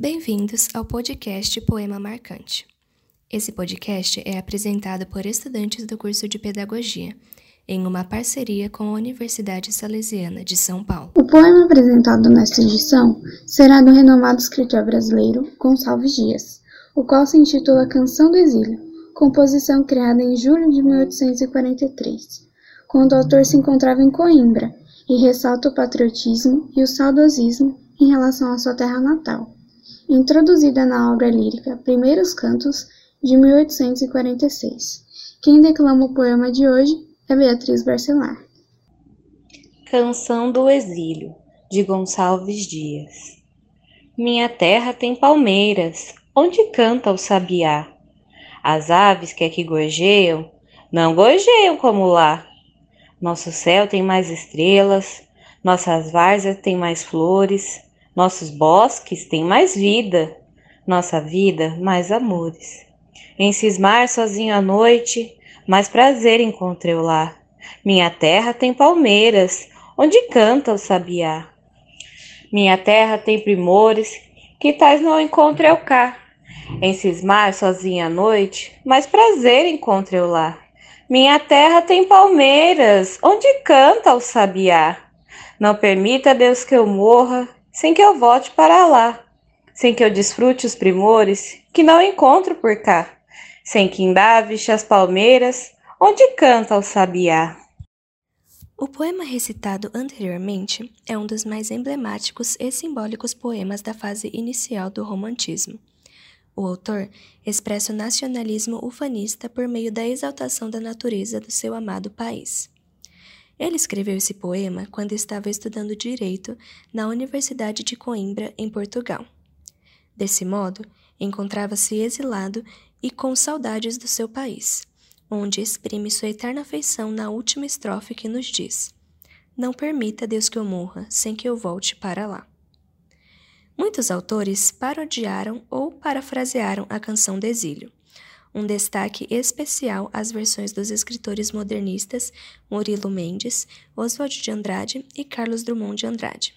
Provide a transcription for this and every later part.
Bem-vindos ao podcast Poema Marcante. Esse podcast é apresentado por estudantes do curso de Pedagogia, em uma parceria com a Universidade Salesiana de São Paulo. O poema apresentado nesta edição será do renomado escritor brasileiro Gonçalves Dias, o qual se intitula Canção do Exílio, composição criada em julho de 1843, quando o autor se encontrava em Coimbra e ressalta o patriotismo e o saudosismo em relação à sua terra natal introduzida na obra lírica Primeiros Cantos, de 1846. Quem declama o poema de hoje é Beatriz Barcelar. Canção do Exílio, de Gonçalves Dias. Minha terra tem palmeiras, onde canta o sabiá. As aves que aqui gorjeiam, não gorjeiam como lá. Nosso céu tem mais estrelas, nossas várzeas têm mais flores, nossos bosques têm mais vida, nossa vida mais amores. Em cismar sozinho à noite, mais prazer encontrei lá. Minha terra tem palmeiras, onde canta o sabiá. Minha terra tem primores, que tais não encontro eu cá. Em cismar sozinha à noite, mais prazer encontro eu lá. Minha terra tem palmeiras, onde canta o sabiá. Não permita, Deus, que eu morra, sem que eu volte para lá, sem que eu desfrute os primores que não encontro por cá, sem que indave as palmeiras onde canta o sabiá. O poema recitado anteriormente é um dos mais emblemáticos e simbólicos poemas da fase inicial do romantismo. O autor expressa o nacionalismo ufanista por meio da exaltação da natureza do seu amado país. Ele escreveu esse poema quando estava estudando direito na Universidade de Coimbra, em Portugal. Desse modo, encontrava-se exilado e com saudades do seu país, onde exprime sua eterna afeição na última estrofe que nos diz: Não permita, Deus, que eu morra sem que eu volte para lá. Muitos autores parodiaram ou parafrasearam a canção do exílio um destaque especial às versões dos escritores modernistas Murilo Mendes, Oswald de Andrade e Carlos Drummond de Andrade.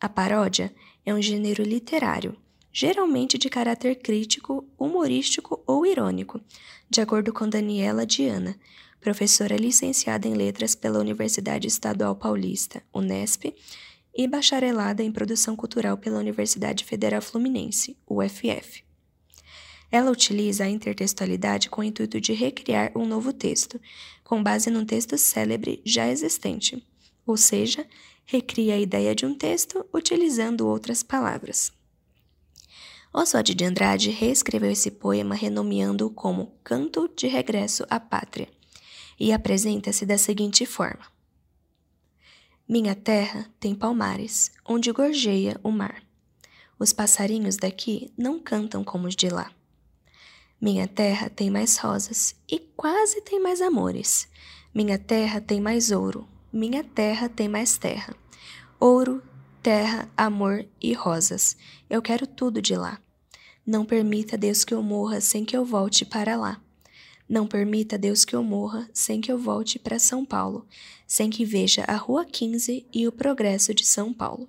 A paródia é um gênero literário, geralmente de caráter crítico, humorístico ou irônico, de acordo com Daniela Diana, professora licenciada em Letras pela Universidade Estadual Paulista, Unesp, e bacharelada em Produção Cultural pela Universidade Federal Fluminense, UFF. Ela utiliza a intertextualidade com o intuito de recriar um novo texto, com base num texto célebre já existente, ou seja, recria a ideia de um texto utilizando outras palavras. Oswald de Andrade reescreveu esse poema renomeando-o como Canto de Regresso à Pátria e apresenta-se da seguinte forma: Minha terra tem palmares, onde gorjeia o mar. Os passarinhos daqui não cantam como os de lá. Minha terra tem mais rosas e quase tem mais amores. Minha terra tem mais ouro. Minha terra tem mais terra. Ouro, terra, amor e rosas. Eu quero tudo de lá. Não permita, Deus, que eu morra sem que eu volte para lá. Não permita, Deus, que eu morra sem que eu volte para São Paulo, sem que veja a Rua 15 e o progresso de São Paulo.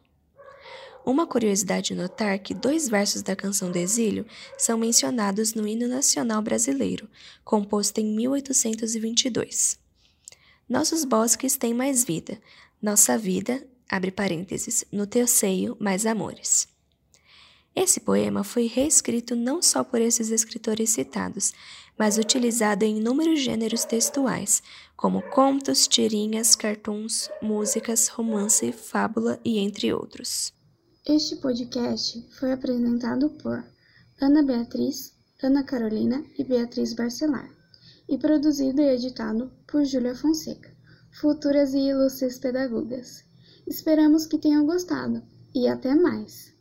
Uma curiosidade notar que dois versos da canção do exílio são mencionados no hino nacional brasileiro, composto em 1822. Nossos bosques têm mais vida, nossa vida, abre parênteses, no teu seio mais amores. Esse poema foi reescrito não só por esses escritores citados, mas utilizado em inúmeros gêneros textuais, como contos, tirinhas, cartoons, músicas, romance, fábula e entre outros. Este podcast foi apresentado por Ana Beatriz, Ana Carolina e Beatriz Barcelar e produzido e editado por Júlia Fonseca, futuras e ilustres pedagogas. Esperamos que tenham gostado e até mais!